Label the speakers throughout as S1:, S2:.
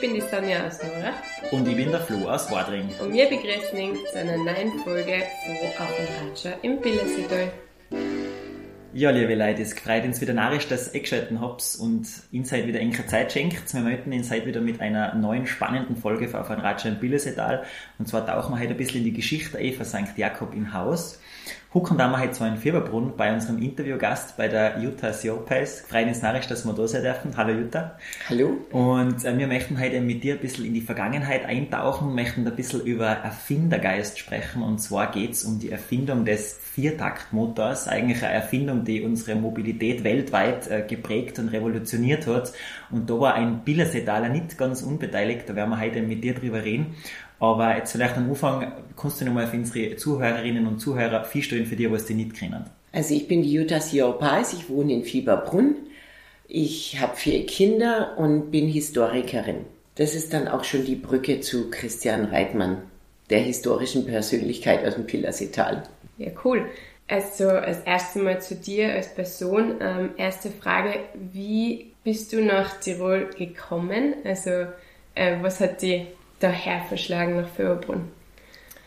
S1: Ich bin die Sonja aus Nora.
S2: Und ich bin der Flo aus Wadring.
S1: Und wir begrüßen euch zu einer neuen Folge von Auf und Ratscher im Billerseetal.
S2: Ja, liebe Leute, es freut uns wieder narrisch, dass ihr eingeschaltet habt und seid wieder enger Zeit schenkt. Wir möchten ihn seid wieder mit einer neuen spannenden Folge von Auf ein Ratscher im Billerseetal. Und zwar tauchen wir heute ein bisschen in die Geschichte Eva St. Jakob im Haus. Hucken da wir heute zwar in Fieberbrunn bei unserem Interviewgast bei der Jutta Siopais. Freuen uns narrisch, dass wir da sein dürfen. Hallo Jutta.
S3: Hallo.
S2: Und äh, wir möchten heute mit dir ein bisschen in die Vergangenheit eintauchen, möchten ein bisschen über Erfindergeist sprechen. Und zwar geht's um die Erfindung des Viertaktmotors. Eigentlich eine Erfindung, die unsere Mobilität weltweit äh, geprägt und revolutioniert hat. Und da war ein Billersetaler nicht ganz unbeteiligt. Da werden wir heute mit dir drüber reden. Aber jetzt vielleicht am Anfang kannst du nochmal für unsere Zuhörerinnen und Zuhörer viel für die, was die nicht kennen.
S3: Also ich bin die Jutta Siopais, ich wohne in Fieberbrunn. Ich habe vier Kinder und bin Historikerin. Das ist dann auch schon die Brücke zu Christian Reitmann, der historischen Persönlichkeit aus dem Pillerseetal.
S1: Ja, cool. Also als erstes Mal zu dir als Person. Ähm, erste Frage, wie bist du nach Tirol gekommen? Also äh, was hat die daher verschlagen nach Fürbrunn?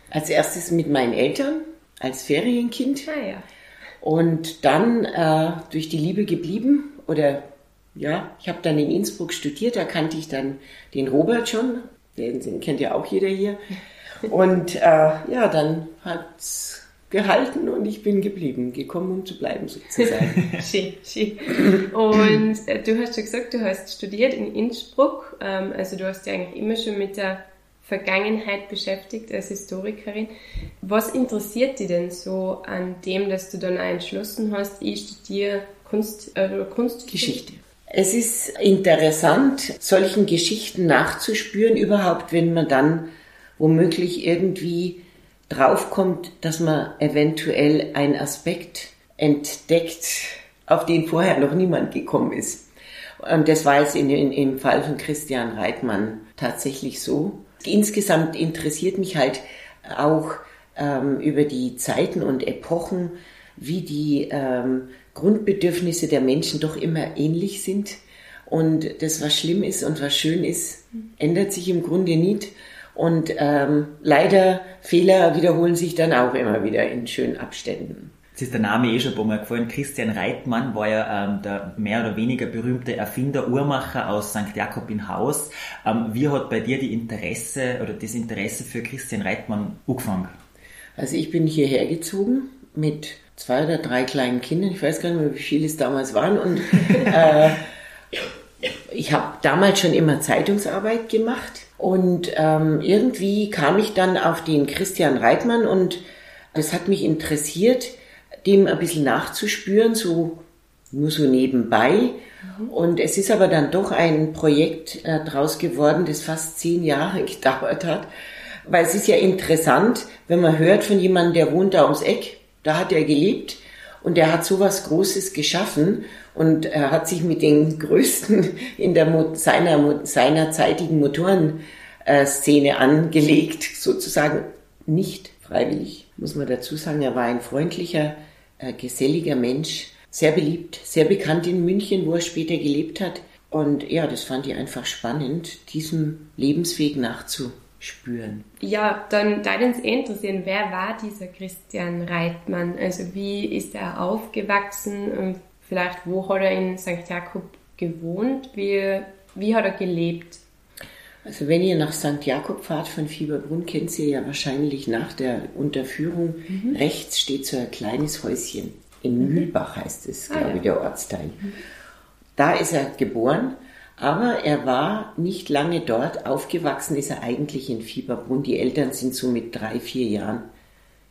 S3: Als erstes mit meinen Eltern als Ferienkind.
S1: Ah ja.
S3: Und dann äh, durch die Liebe geblieben oder ja, ich habe dann in Innsbruck studiert, da kannte ich dann den Robert schon, den, den kennt ja auch jeder hier. Und äh, ja, dann hat's gehalten und ich bin geblieben, gekommen, um zu bleiben sozusagen.
S1: schön, schön. Und äh, du hast schon gesagt, du hast studiert in Innsbruck, ähm, also du hast dich eigentlich immer schon mit der Vergangenheit beschäftigt als Historikerin. Was interessiert dich denn so an dem, dass du dann auch entschlossen hast, ich studiere Kunst, äh, Kunstgeschichte?
S3: Es ist interessant, solchen Geschichten nachzuspüren, überhaupt wenn man dann womöglich irgendwie draufkommt, dass man eventuell einen Aspekt entdeckt, auf den vorher noch niemand gekommen ist. Und das war jetzt in, in, im Fall von Christian Reitmann tatsächlich so. Insgesamt interessiert mich halt auch ähm, über die Zeiten und Epochen, wie die ähm, Grundbedürfnisse der Menschen doch immer ähnlich sind. Und das, was schlimm ist und was schön ist, ändert sich im Grunde nicht. Und ähm, leider Fehler wiederholen sich dann auch immer wieder in schönen Abständen.
S2: Jetzt ist der Name eh schon ein paar Mal gefallen. Christian Reitmann war ja ähm, der mehr oder weniger berühmte Erfinder, Uhrmacher aus St. Jakob in Haus. Ähm, wie hat bei dir die Interesse oder das Interesse für Christian Reitmann angefangen?
S3: Also ich bin hierher gezogen mit zwei oder drei kleinen Kindern. Ich weiß gar nicht mehr, wie viele es damals waren. Und äh, ich habe damals schon immer Zeitungsarbeit gemacht und ähm, irgendwie kam ich dann auf den Christian Reitmann und das hat mich interessiert, dem ein bisschen nachzuspüren, so nur so nebenbei. Mhm. Und es ist aber dann doch ein Projekt äh, draus geworden, das fast zehn Jahre gedauert hat. Weil es ist ja interessant, wenn man hört von jemandem, der wohnt da ums Eck, da hat er gelebt und der hat sowas Großes geschaffen und er hat sich mit den größten in der seiner seinerzeitigen Motorenszene angelegt, sozusagen nicht freiwillig, muss man dazu sagen. Er war ein freundlicher, äh, geselliger Mensch, sehr beliebt, sehr bekannt in München, wo er später gelebt hat. Und ja, das fand ich einfach spannend, diesem Lebensweg nachzuspüren.
S1: Ja, dann da uns interessieren, wer war dieser Christian Reitmann? Also wie ist er aufgewachsen und vielleicht wo hat er in St. Jakob gewohnt? Wie, wie hat er gelebt?
S3: Also wenn ihr nach St. Jakob fahrt von Fieberbrunn, kennt ihr ja wahrscheinlich nach der Unterführung. Mhm. Rechts steht so ein kleines Häuschen. In. Mühlbach heißt es, ah, glaube ich, ja. der Ortsteil. Mhm. Da ist er geboren, aber er war nicht lange dort. Aufgewachsen ist er eigentlich in Fieberbrunn. Die Eltern sind so mit drei, vier Jahren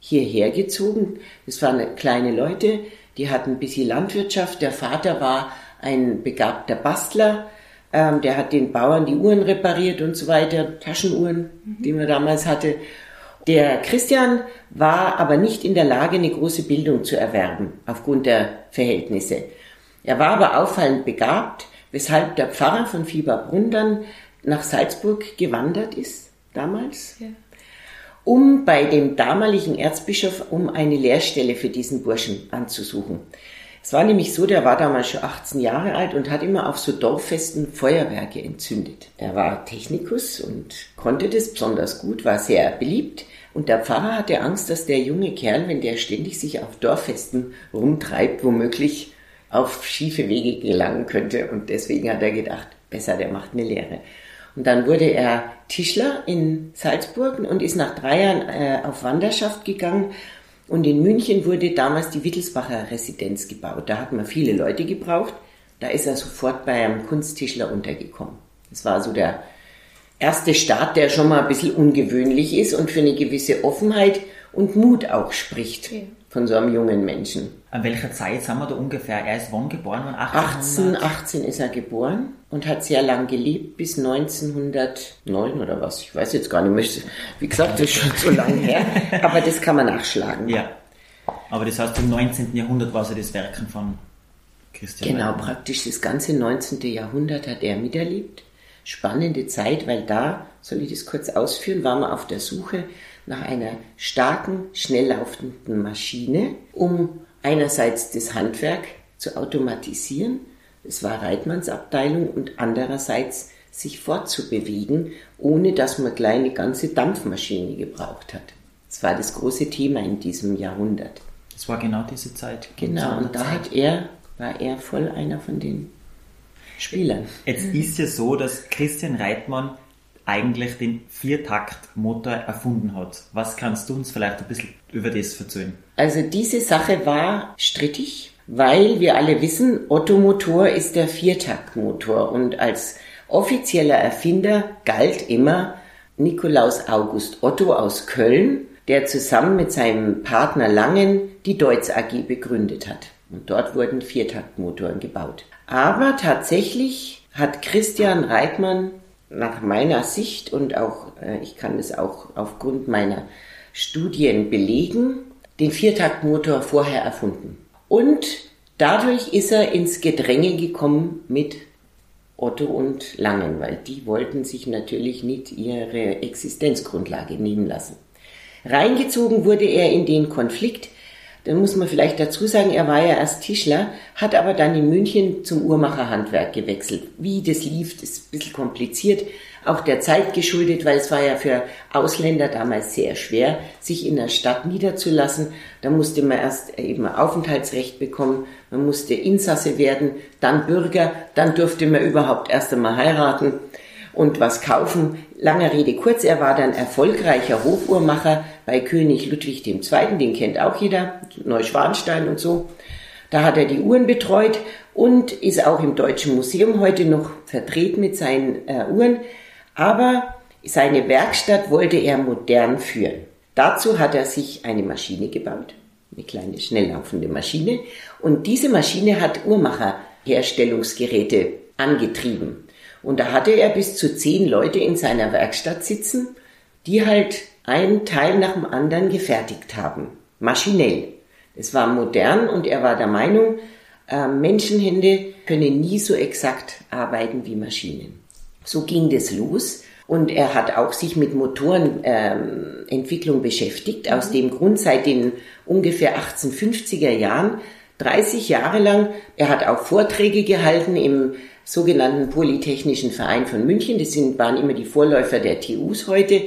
S3: hierher gezogen. Das waren kleine Leute, die hatten ein bisschen Landwirtschaft. Der Vater war ein begabter Bastler ähm, der hat den Bauern die Uhren repariert und so weiter, Taschenuhren, mhm. die man damals hatte. Der Christian war aber nicht in der Lage, eine große Bildung zu erwerben, aufgrund der Verhältnisse. Er war aber auffallend begabt, weshalb der Pfarrer von Fieberbrunn dann nach Salzburg gewandert ist, damals, ja. um bei dem damaligen Erzbischof um eine Lehrstelle für diesen Burschen anzusuchen. Es war nämlich so, der war damals schon 18 Jahre alt und hat immer auf so Dorffesten Feuerwerke entzündet. Er war Technikus und konnte das besonders gut, war sehr beliebt. Und der Pfarrer hatte Angst, dass der junge Kerl, wenn der ständig sich auf Dorffesten rumtreibt, womöglich auf schiefe Wege gelangen könnte. Und deswegen hat er gedacht, besser, der macht eine Lehre. Und dann wurde er Tischler in Salzburg und ist nach drei Jahren äh, auf Wanderschaft gegangen und in München wurde damals die Wittelsbacher Residenz gebaut. Da hat man viele Leute gebraucht. Da ist er sofort bei einem Kunsttischler untergekommen. Das war so der erste Start, der schon mal ein bisschen ungewöhnlich ist und für eine gewisse Offenheit und Mut auch spricht ja. Von so einem jungen Menschen.
S2: An welcher Zeit sind wir da ungefähr? Er ist wann geboren? Wann
S3: 18, 18 ist er geboren und hat sehr lang gelebt, bis 1909 oder was. Ich weiß jetzt gar nicht mehr. Wie gesagt, das ist schon so lange her. Aber das kann man nachschlagen.
S2: Ja. Aber das heißt, im 19. Jahrhundert war so das Werken von Christian.
S3: Genau, Weidmann. praktisch das ganze 19. Jahrhundert hat er miterlebt. Spannende Zeit, weil da, soll ich das kurz ausführen, waren wir auf der Suche nach einer starken, schnell laufenden Maschine, um einerseits das Handwerk zu automatisieren, es war Reitmanns Abteilung, und andererseits sich fortzubewegen, ohne dass man gleich eine ganze Dampfmaschine gebraucht hat. Das war das große Thema in diesem Jahrhundert.
S2: Das war genau diese Zeit.
S3: Genau, und da hat er, war er voll einer von den Spielern.
S2: Jetzt ist ja so, dass Christian Reitmann eigentlich den Viertaktmotor erfunden hat. Was kannst du uns vielleicht ein bisschen über das erzählen?
S3: Also diese Sache war strittig, weil wir alle wissen, Otto Motor ist der Viertaktmotor und als offizieller Erfinder galt immer Nikolaus August Otto aus Köln, der zusammen mit seinem Partner Langen die Deutz AG begründet hat. Und dort wurden Viertaktmotoren gebaut. Aber tatsächlich hat Christian Reitmann nach meiner Sicht und auch, äh, ich kann es auch aufgrund meiner Studien belegen, den Viertaktmotor vorher erfunden. Und dadurch ist er ins Gedränge gekommen mit Otto und Langen, weil die wollten sich natürlich nicht ihre Existenzgrundlage nehmen lassen. Reingezogen wurde er in den Konflikt dann muss man vielleicht dazu sagen, er war ja erst Tischler, hat aber dann in München zum Uhrmacherhandwerk gewechselt. Wie das lief, ist ein bisschen kompliziert, auch der Zeit geschuldet, weil es war ja für Ausländer damals sehr schwer, sich in der Stadt niederzulassen. Da musste man erst eben Aufenthaltsrecht bekommen, man musste Insasse werden, dann Bürger, dann durfte man überhaupt erst einmal heiraten und was kaufen. Lange Rede kurz, er war dann erfolgreicher Hofuhrmacher bei König Ludwig II., den kennt auch jeder, Neuschwanstein und so. Da hat er die Uhren betreut und ist auch im Deutschen Museum heute noch vertreten mit seinen äh, Uhren. Aber seine Werkstatt wollte er modern führen. Dazu hat er sich eine Maschine gebaut, eine kleine schnelllaufende Maschine. Und diese Maschine hat Uhrmacherherstellungsgeräte angetrieben. Und da hatte er bis zu zehn Leute in seiner Werkstatt sitzen, die halt einen Teil nach dem anderen gefertigt haben. Maschinell. Es war modern und er war der Meinung, äh, Menschenhände können nie so exakt arbeiten wie Maschinen. So ging das los. Und er hat auch sich mit Motorenentwicklung ähm, beschäftigt. Aus dem Grund seit den ungefähr 1850er Jahren, 30 Jahre lang. Er hat auch Vorträge gehalten im sogenannten Polytechnischen Verein von München. Das sind, waren immer die Vorläufer der TUs heute.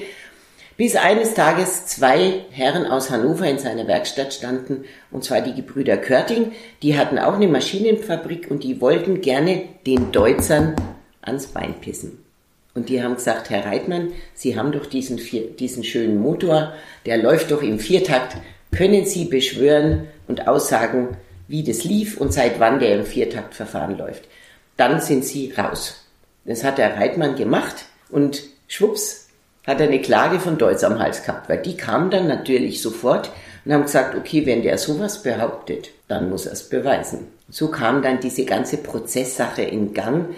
S3: Bis eines Tages zwei Herren aus Hannover in seiner Werkstatt standen, und zwar die Gebrüder Körting. Die hatten auch eine Maschinenfabrik und die wollten gerne den Deutzern ans Bein pissen. Und die haben gesagt, Herr Reitmann, Sie haben doch diesen, diesen schönen Motor, der läuft doch im Viertakt. Können Sie beschwören und aussagen, wie das lief und seit wann der im Viertaktverfahren läuft? dann sind sie raus. Das hat der Reitmann gemacht und schwupps hat er eine Klage von Deutsch am Hals gehabt, weil die kamen dann natürlich sofort und haben gesagt, okay, wenn der sowas behauptet, dann muss er es beweisen. So kam dann diese ganze Prozesssache in Gang,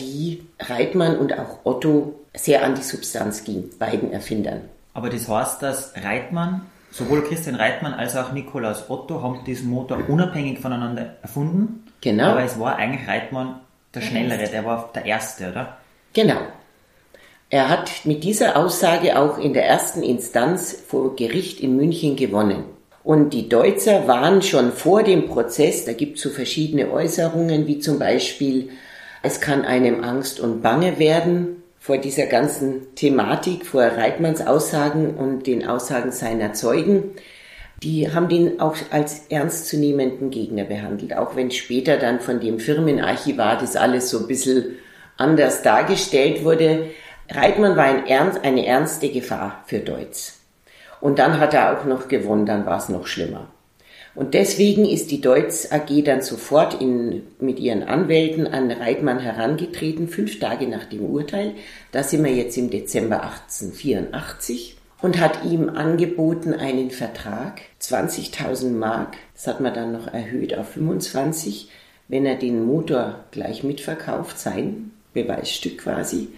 S3: die Reitmann und auch Otto sehr an die Substanz ging, beiden Erfindern.
S2: Aber das heißt, dass Reitmann, sowohl Christian Reitmann als auch Nikolaus Otto haben diesen Motor unabhängig voneinander erfunden. Genau. Aber es war eigentlich Reitmann der Schnellere, der war der Erste, oder?
S3: Genau. Er hat mit dieser Aussage auch in der ersten Instanz vor Gericht in München gewonnen. Und die Deutzer waren schon vor dem Prozess, da gibt es so verschiedene Äußerungen, wie zum Beispiel, es kann einem Angst und Bange werden vor dieser ganzen Thematik, vor Reitmanns Aussagen und den Aussagen seiner Zeugen. Die haben den auch als ernstzunehmenden Gegner behandelt, auch wenn später dann von dem Firmenarchivar das alles so ein bisschen anders dargestellt wurde. Reitmann war ein ernst, eine ernste Gefahr für Deutz. Und dann hat er auch noch gewonnen, dann war es noch schlimmer. Und deswegen ist die Deutz AG dann sofort in, mit ihren Anwälten an Reitmann herangetreten, fünf Tage nach dem Urteil. Da sind wir jetzt im Dezember 1884 und hat ihm angeboten einen Vertrag, 20.000 Mark, das hat man dann noch erhöht auf 25, wenn er den Motor gleich mitverkauft, sein Beweisstück quasi,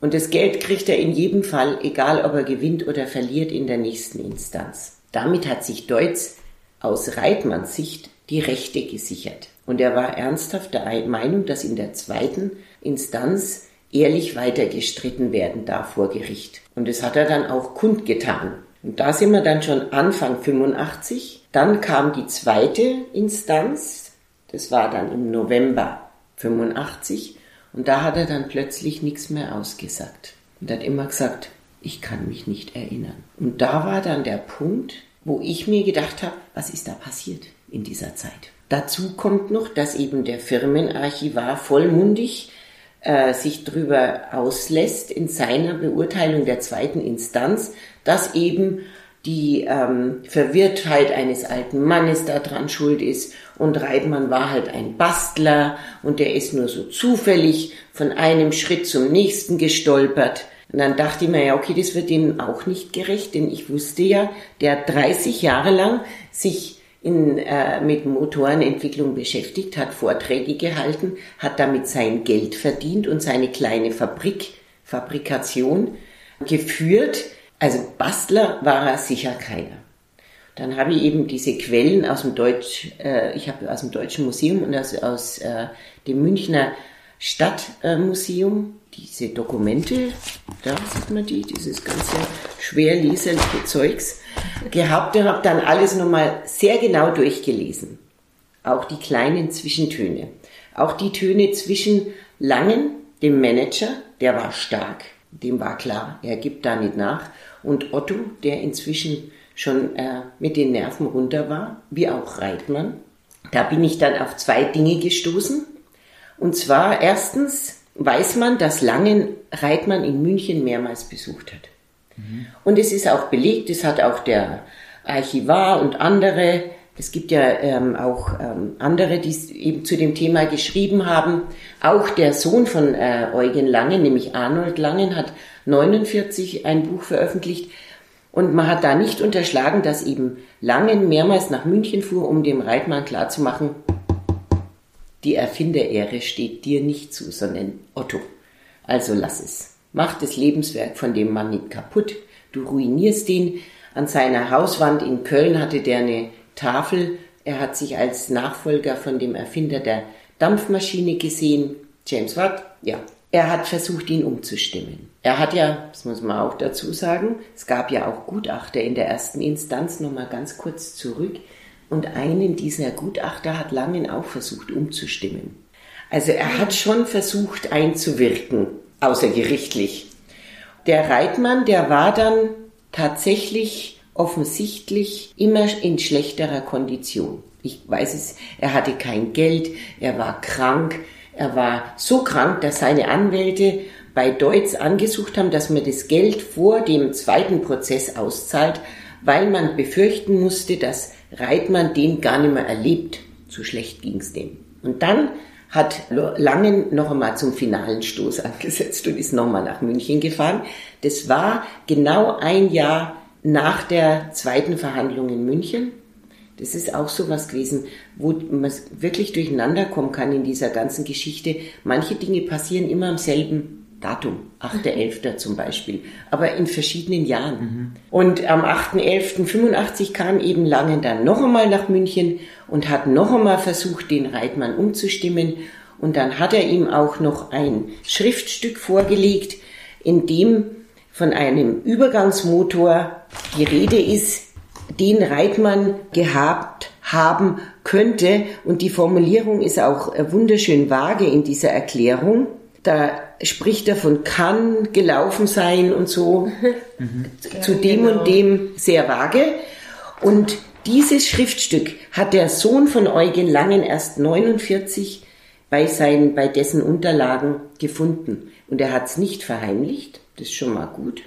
S3: und das Geld kriegt er in jedem Fall, egal ob er gewinnt oder verliert, in der nächsten Instanz. Damit hat sich Deutz aus Reitmanns Sicht die Rechte gesichert. Und er war ernsthaft der Meinung, dass in der zweiten Instanz ehrlich weitergestritten werden darf vor Gericht. Und das hat er dann auch kundgetan. Und da sind wir dann schon Anfang 85. Dann kam die zweite Instanz. Das war dann im November 85. Und da hat er dann plötzlich nichts mehr ausgesagt. Und hat immer gesagt, ich kann mich nicht erinnern. Und da war dann der Punkt, wo ich mir gedacht habe, was ist da passiert in dieser Zeit? Dazu kommt noch, dass eben der Firmenarchivar vollmundig äh, sich darüber auslässt in seiner Beurteilung der zweiten Instanz, dass eben die ähm, Verwirrtheit eines alten Mannes daran schuld ist und Reitmann war halt ein Bastler und der ist nur so zufällig von einem Schritt zum nächsten gestolpert. Und dann dachte ich mir, ja, okay, das wird ihm auch nicht gerecht, denn ich wusste ja, der 30 Jahre lang sich in, äh, mit Motorenentwicklung beschäftigt, hat Vorträge gehalten, hat damit sein Geld verdient und seine kleine Fabrik, Fabrikation geführt also Bastler war er sicher keiner. Dann habe ich eben diese Quellen aus dem Deutsch, äh, ich habe aus dem Deutschen Museum und aus, aus äh, dem Münchner Stadtmuseum diese Dokumente, da sieht man die, dieses ganze schwer leserliche Zeugs, gehabt und habe dann alles nochmal sehr genau durchgelesen. Auch die kleinen Zwischentöne. Auch die Töne zwischen Langen, dem Manager, der war stark, dem war klar, er gibt da nicht nach, und Otto, der inzwischen schon äh, mit den Nerven runter war, wie auch Reitmann. Da bin ich dann auf zwei Dinge gestoßen. Und zwar erstens weiß man, dass Langen Reitmann in München mehrmals besucht hat. Mhm. Und es ist auch belegt, es hat auch der Archivar und andere, es gibt ja ähm, auch ähm, andere, die eben zu dem Thema geschrieben haben. Auch der Sohn von äh, Eugen Langen, nämlich Arnold Langen, hat 49 ein Buch veröffentlicht. Und man hat da nicht unterschlagen, dass eben Langen mehrmals nach München fuhr, um dem Reitmann klarzumachen, die Erfinderehre steht dir nicht zu, sondern Otto. Also lass es. Mach das Lebenswerk von dem Mann nicht kaputt. Du ruinierst ihn. An seiner Hauswand in Köln hatte der eine Tafel. Er hat sich als Nachfolger von dem Erfinder der Dampfmaschine gesehen. James Watt, ja, er hat versucht, ihn umzustimmen. Er hat ja, das muss man auch dazu sagen, es gab ja auch Gutachter in der ersten Instanz, nochmal ganz kurz zurück, und einen dieser Gutachter hat Langen auch versucht umzustimmen. Also er hat schon versucht einzuwirken, außergerichtlich. Der Reitmann, der war dann tatsächlich offensichtlich immer in schlechterer Kondition. Ich weiß es, er hatte kein Geld, er war krank, er war so krank, dass seine Anwälte bei Deutz angesucht haben, dass man das Geld vor dem zweiten Prozess auszahlt, weil man befürchten musste, dass Reitmann den gar nicht mehr erlebt. So schlecht ging es dem. Und dann hat Langen noch einmal zum finalen Stoß angesetzt und ist noch einmal nach München gefahren. Das war genau ein Jahr nach der zweiten Verhandlung in München. Das ist auch so was gewesen, wo man wirklich durcheinander kommen kann in dieser ganzen Geschichte. Manche Dinge passieren immer am selben Datum, 8.11. zum Beispiel, aber in verschiedenen Jahren. Mhm. Und am 8.11.85 kam eben Langen dann noch einmal nach München und hat noch einmal versucht, den Reitmann umzustimmen. Und dann hat er ihm auch noch ein Schriftstück vorgelegt, in dem von einem Übergangsmotor die Rede ist, den Reitmann gehabt haben könnte. Und die Formulierung ist auch äh, wunderschön vage in dieser Erklärung. Da spricht er von kann gelaufen sein und so. Mhm. Zu ja, dem genau. und dem sehr vage. Und dieses Schriftstück hat der Sohn von Eugen Langen erst 49 bei, seinen, bei dessen Unterlagen gefunden. Und er hat es nicht verheimlicht, das ist schon mal gut.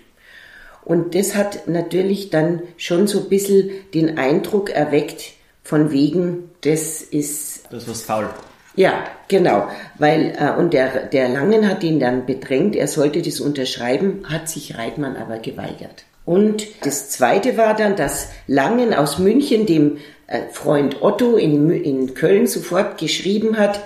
S3: Und das hat natürlich dann schon so ein bisschen den Eindruck erweckt, von wegen, das ist.
S2: Das ist faul.
S3: Ja, genau. Weil, äh, und der, der Langen hat ihn dann bedrängt, er sollte das unterschreiben, hat sich Reitmann aber geweigert. Und das zweite war dann, dass Langen aus München dem äh, Freund Otto in, in Köln sofort geschrieben hat,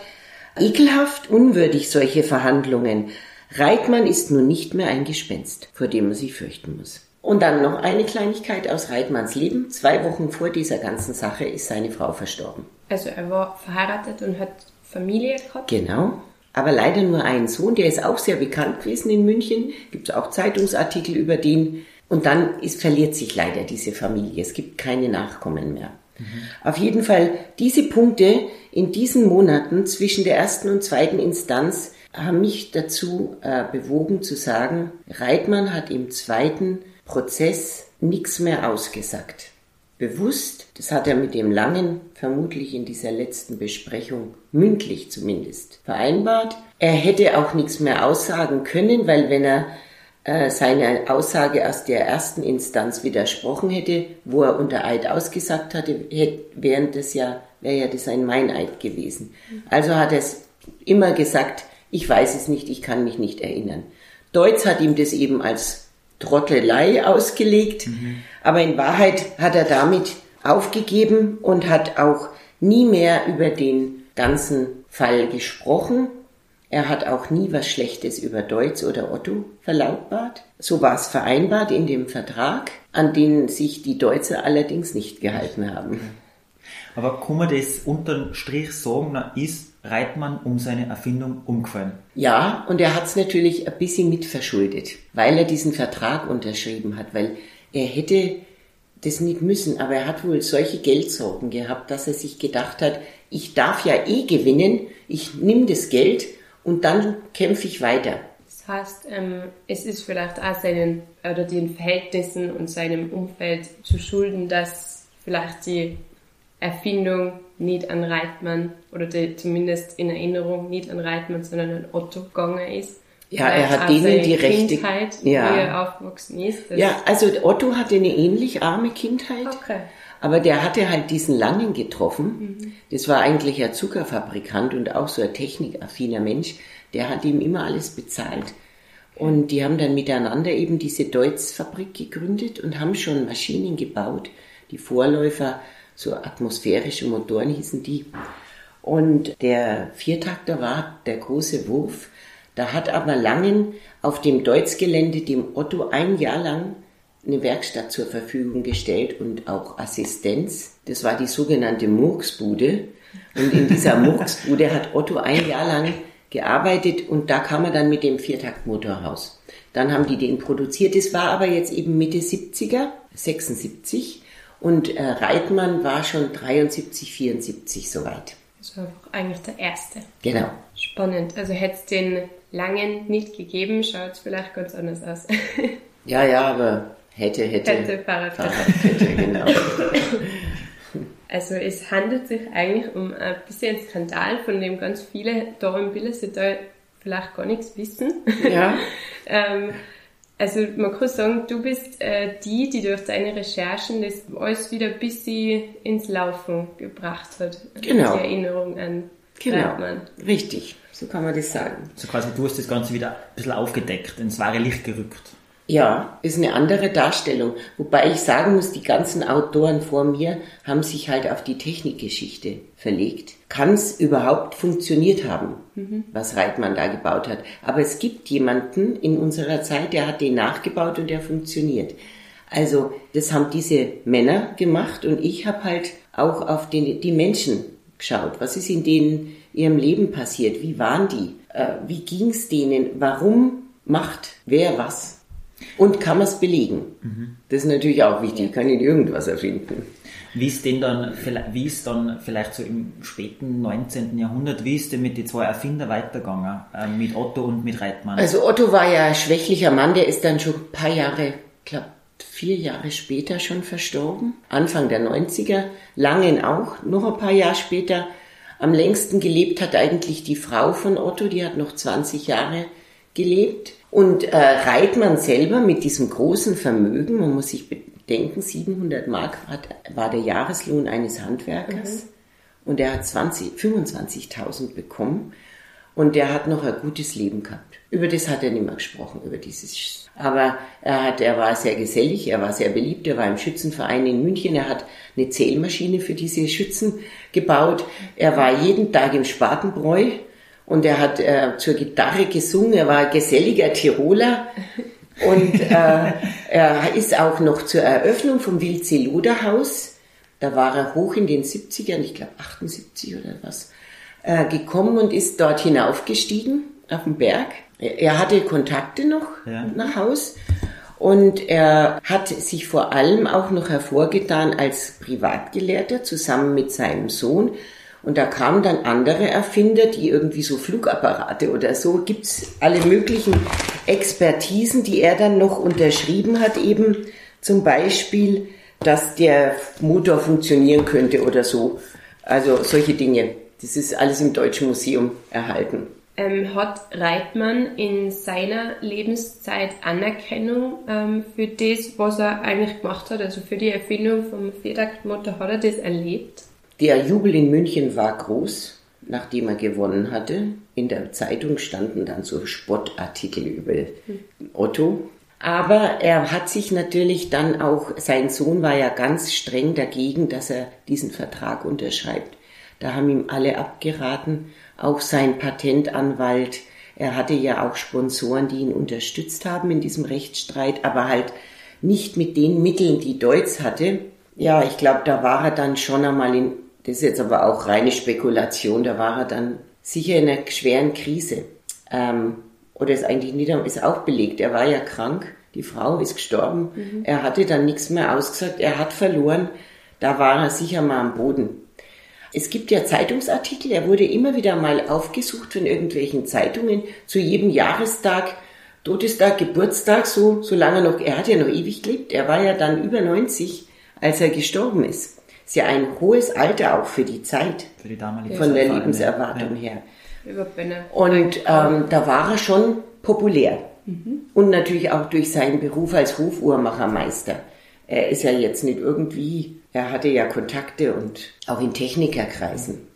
S3: ekelhaft, unwürdig solche Verhandlungen. Reitmann ist nun nicht mehr ein Gespenst, vor dem man sich fürchten muss. Und dann noch eine Kleinigkeit aus Reitmanns Leben. Zwei Wochen vor dieser ganzen Sache ist seine Frau verstorben.
S1: Also er war verheiratet und hat Familie gehabt?
S3: Genau. Aber leider nur einen Sohn, der ist auch sehr bekannt gewesen in München. Gibt es auch Zeitungsartikel über den. Und dann ist, verliert sich leider diese Familie. Es gibt keine Nachkommen mehr. Mhm. Auf jeden Fall, diese Punkte in diesen Monaten zwischen der ersten und zweiten Instanz haben mich dazu äh, bewogen zu sagen, Reitmann hat im zweiten Prozess nichts mehr ausgesagt. Bewusst, das hat er mit dem Langen vermutlich in dieser letzten Besprechung mündlich zumindest vereinbart. Er hätte auch nichts mehr aussagen können, weil wenn er äh, seine Aussage aus der ersten Instanz widersprochen hätte, wo er unter Eid ausgesagt hatte, hätte, während das ja, wäre ja das ein Meineid gewesen. Also hat er es immer gesagt, ich weiß es nicht, ich kann mich nicht erinnern. Deutz hat ihm das eben als Trottelei ausgelegt, mhm. aber in Wahrheit hat er damit aufgegeben und hat auch nie mehr über den ganzen Fall gesprochen. Er hat auch nie was Schlechtes über Deutz oder Otto verlautbart. So war es vereinbart in dem Vertrag, an den sich die Deutzer allerdings nicht gehalten haben.
S2: Aber kann man das unterm Strich sagen, na, ist Reitmann um seine Erfindung umgefallen.
S3: Ja, und er hat es natürlich ein bisschen mitverschuldet, weil er diesen Vertrag unterschrieben hat, weil er hätte das nicht müssen, aber er hat wohl solche Geldsorgen gehabt, dass er sich gedacht hat, ich darf ja eh gewinnen, ich nehme das Geld und dann kämpfe ich weiter.
S1: Das heißt, ähm, es ist vielleicht auch seinen oder den Verhältnissen und seinem Umfeld zu schulden, dass vielleicht die Erfindung nicht an Reitmann oder die, zumindest in Erinnerung nicht an Reitmann, sondern an Otto gegangen ist.
S3: Ja, er hat denen die Rechte.
S1: Kindheit, ja. wie er aufgewachsen ist.
S3: Ja, also Otto hatte eine ähnlich arme Kindheit. Okay. Aber der hatte halt diesen Langen getroffen. Mhm. Das war eigentlich ein Zuckerfabrikant und auch so ein technikaffiner Mensch. Der hat ihm immer alles bezahlt. Und die haben dann miteinander eben diese Deutz-Fabrik gegründet und haben schon Maschinen gebaut. Die Vorläufer so atmosphärische Motoren hießen die. Und der Viertakter war der große Wurf. Da hat aber Langen auf dem Deutzgelände dem Otto ein Jahr lang eine Werkstatt zur Verfügung gestellt und auch Assistenz. Das war die sogenannte Murksbude. Und in dieser Murksbude hat Otto ein Jahr lang gearbeitet und da kam er dann mit dem Viertaktmotor raus. Dann haben die den produziert. Das war aber jetzt eben Mitte 70er, 76. Und äh, Reitmann war schon 73, 74 soweit.
S1: Das war eigentlich der erste.
S3: Genau.
S1: Spannend. Also hätte es den langen nicht gegeben, schaut es vielleicht ganz anders aus.
S3: ja, ja, aber hätte, hätte.
S1: Hätte, Fahrradkette. Fahrradkette, genau. Also es handelt sich eigentlich um ein bisschen Skandal, von dem ganz viele da im Billersetal vielleicht gar nichts wissen.
S3: Ja.
S1: ähm, also man kann sagen, du bist äh, die, die durch deine Recherchen das alles wieder ein bisschen ins Laufen gebracht hat.
S3: Genau.
S1: Die Erinnerung an
S3: genau. Reitmann. Richtig, so kann man das sagen.
S2: So quasi du hast das Ganze wieder ein bisschen aufgedeckt, ins wahre Licht gerückt.
S3: Ja, ist eine andere Darstellung. Wobei ich sagen muss, die ganzen Autoren vor mir haben sich halt auf die Technikgeschichte verlegt. Kann es überhaupt funktioniert haben, mhm. was Reitmann da gebaut hat? Aber es gibt jemanden in unserer Zeit, der hat den nachgebaut und der funktioniert. Also das haben diese Männer gemacht und ich habe halt auch auf den, die Menschen geschaut. Was ist in denen ihrem Leben passiert? Wie waren die? Äh, wie ging es denen? Warum macht wer was? Und kann man es belegen? Mhm. Das ist natürlich auch wichtig. Kann ich irgendwas erfinden.
S2: Wie ist denn dann, wie ist dann vielleicht so im späten 19. Jahrhundert, wie ist denn mit den zwei Erfinder weitergegangen? Äh, mit Otto und mit Reitmann?
S3: Also Otto war ja ein schwächlicher Mann, der ist dann schon ein paar Jahre, glaube vier Jahre später schon verstorben. Anfang der 90er. Langen auch, noch ein paar Jahre später. Am längsten gelebt hat eigentlich die Frau von Otto, die hat noch 20 Jahre gelebt. Und äh, Reitmann selber mit diesem großen Vermögen, man muss sich denken, 700 Mark war, war der Jahreslohn eines Handwerkers mhm. und er hat 25.000 bekommen und der hat noch ein gutes Leben gehabt. Über das hat er nicht mehr gesprochen, über dieses. Aber er hat, er war sehr gesellig, er war sehr beliebt, er war im Schützenverein in München, er hat eine Zählmaschine für diese Schützen gebaut, er war jeden Tag im Spatenbräu und er hat äh, zur Gitarre gesungen, er war ein geselliger Tiroler und äh, er ist auch noch zur Eröffnung vom Wildsee-Luder-Haus, da war er hoch in den 70ern, ich glaube 78 oder was, äh, gekommen und ist dort hinaufgestiegen auf den Berg. Er hatte Kontakte noch ja. nach Haus und er hat sich vor allem auch noch hervorgetan als Privatgelehrter zusammen mit seinem Sohn. Und da kamen dann andere Erfinder, die irgendwie so Flugapparate oder so, gibt's alle möglichen Expertisen, die er dann noch unterschrieben hat, eben zum Beispiel, dass der Motor funktionieren könnte oder so. Also solche Dinge. Das ist alles im Deutschen Museum erhalten.
S1: Ähm, hat Reitmann in seiner Lebenszeit Anerkennung ähm, für das, was er eigentlich gemacht hat, also für die Erfindung vom Viertaktmotor, hat er das erlebt?
S3: Der Jubel in München war groß, nachdem er gewonnen hatte. In der Zeitung standen dann so Spottartikel über Otto. Aber er hat sich natürlich dann auch, sein Sohn war ja ganz streng dagegen, dass er diesen Vertrag unterschreibt. Da haben ihm alle abgeraten, auch sein Patentanwalt. Er hatte ja auch Sponsoren, die ihn unterstützt haben in diesem Rechtsstreit, aber halt nicht mit den Mitteln, die Deutz hatte. Ja, ich glaube, da war er dann schon einmal in, das ist jetzt aber auch reine Spekulation, da war er dann sicher in einer schweren Krise. Ähm, oder ist eigentlich nicht, ist auch belegt. Er war ja krank, die Frau ist gestorben, mhm. er hatte dann nichts mehr ausgesagt, er hat verloren, da war er sicher mal am Boden. Es gibt ja Zeitungsartikel, er wurde immer wieder mal aufgesucht von irgendwelchen Zeitungen zu jedem Jahrestag, Todestag, Geburtstag, so, solange noch, er hat ja noch ewig gelebt, er war ja dann über 90, als er gestorben ist. Ist ja ein hohes Alter auch für die Zeit. Für die damalige Von der Lebenserwartung ja. her. Und ähm, da war er schon populär. Mhm. Und natürlich auch durch seinen Beruf als Hofuhrmachermeister. Er ist ja jetzt nicht irgendwie er hatte ja Kontakte und auch in Technikerkreisen.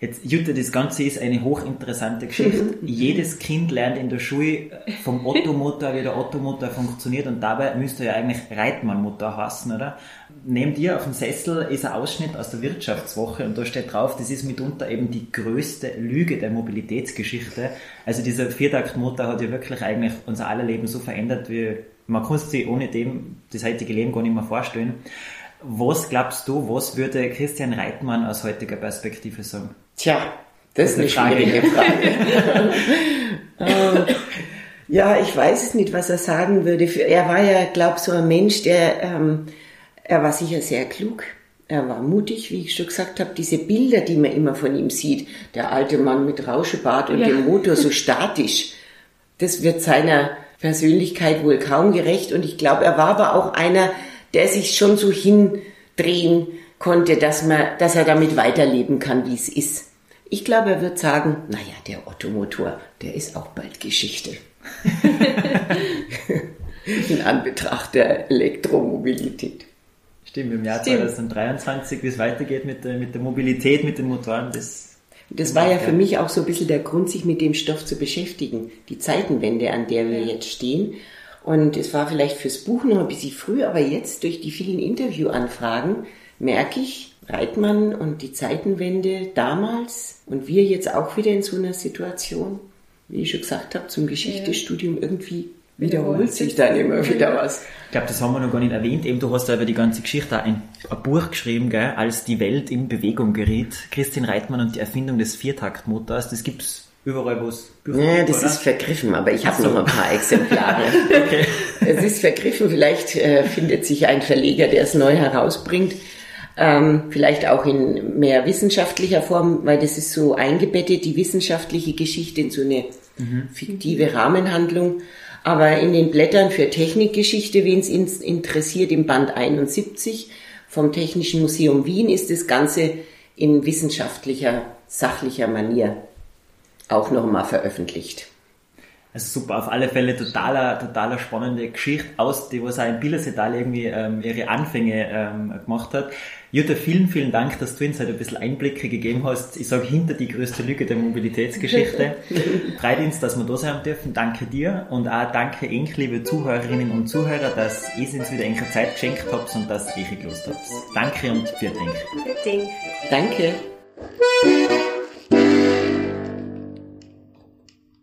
S2: Jetzt, Jutta, das Ganze ist eine hochinteressante Geschichte. Jedes Kind lernt in der Schule vom Ottomotor, wie der Ottomotor funktioniert und dabei müsste ja eigentlich Reitmannmotor heißen, oder? Neben dir auf dem Sessel ist ein Ausschnitt aus der Wirtschaftswoche und da steht drauf, das ist mitunter eben die größte Lüge der Mobilitätsgeschichte. Also dieser Viertaktmotor hat ja wirklich eigentlich unser aller Leben so verändert, wie man kann sich ohne dem das heutige Leben gar nicht mehr vorstellen. Was glaubst du, was würde Christian Reitmann aus heutiger Perspektive sagen?
S3: Tja, das, ist eine schwierige Frage. Ähm, ja, ich weiß es nicht, was er sagen würde. Er war ja, glaube ich, so ein Mensch, der, ähm, er war sicher sehr klug. Er war mutig, wie ich schon gesagt habe. Diese Bilder, die man immer von ihm sieht, der alte Mann mit Rauschebart und ja. dem Motor so statisch, das wird seiner Persönlichkeit wohl kaum gerecht. Und ich glaube, er war aber auch einer, der sich schon so hindrehen konnte, dass, man, dass er damit weiterleben kann, wie es ist. Ich glaube, er wird sagen, naja, der Ottomotor, der ist auch bald Geschichte. In Anbetracht der Elektromobilität.
S2: Stimmt, im Jahr Stimmt. 2023, wie es weitergeht mit der, mit der Mobilität, mit den Motoren, das
S3: das war ja für mich auch so ein bisschen der Grund, sich mit dem Stoff zu beschäftigen. Die Zeitenwende, an der wir jetzt stehen. Und es war vielleicht fürs Buch noch ein bisschen früh, aber jetzt durch die vielen Interviewanfragen merke ich, Reitmann und die Zeitenwende damals und wir jetzt auch wieder in so einer Situation, wie ich schon gesagt habe, zum Geschichtsstudium irgendwie wiederholt sich dann immer wieder was.
S2: Ich glaube, das haben wir noch gar nicht erwähnt. Eben, du hast da über die ganze Geschichte ein, ein Buch geschrieben, gell, als die Welt in Bewegung geriet. Christian Reitmann und die Erfindung des Viertaktmotors. Das gibt's überall, wo es
S3: Bücher Ja, das oder? ist vergriffen, aber ich habe so. noch ein paar Exemplare. okay. es ist vergriffen. Vielleicht äh, findet sich ein Verleger, der es neu herausbringt. Ähm, vielleicht auch in mehr wissenschaftlicher Form, weil das ist so eingebettet, die wissenschaftliche Geschichte in so eine mhm. fiktive Rahmenhandlung. Aber in den Blättern für Technikgeschichte, wen es interessiert, im Band 71 vom Technischen Museum Wien ist das Ganze in wissenschaftlicher, sachlicher Manier auch nochmal veröffentlicht.
S2: Also super, auf alle Fälle totaler, totaler spannende Geschichte aus, die was auch in Billersetal irgendwie ähm, ihre Anfänge ähm, gemacht hat. Jutta, vielen, vielen Dank, dass du uns heute ein bisschen Einblicke gegeben hast. Ich sage hinter die größte Lücke der Mobilitätsgeschichte. Freut uns, dass wir da sein dürfen. Danke dir und auch danke Enk, liebe Zuhörerinnen und Zuhörer, dass ihr uns wieder eure Zeit geschenkt habt und dass ihr gelost habt. Danke und vielen Dank.
S3: Danke.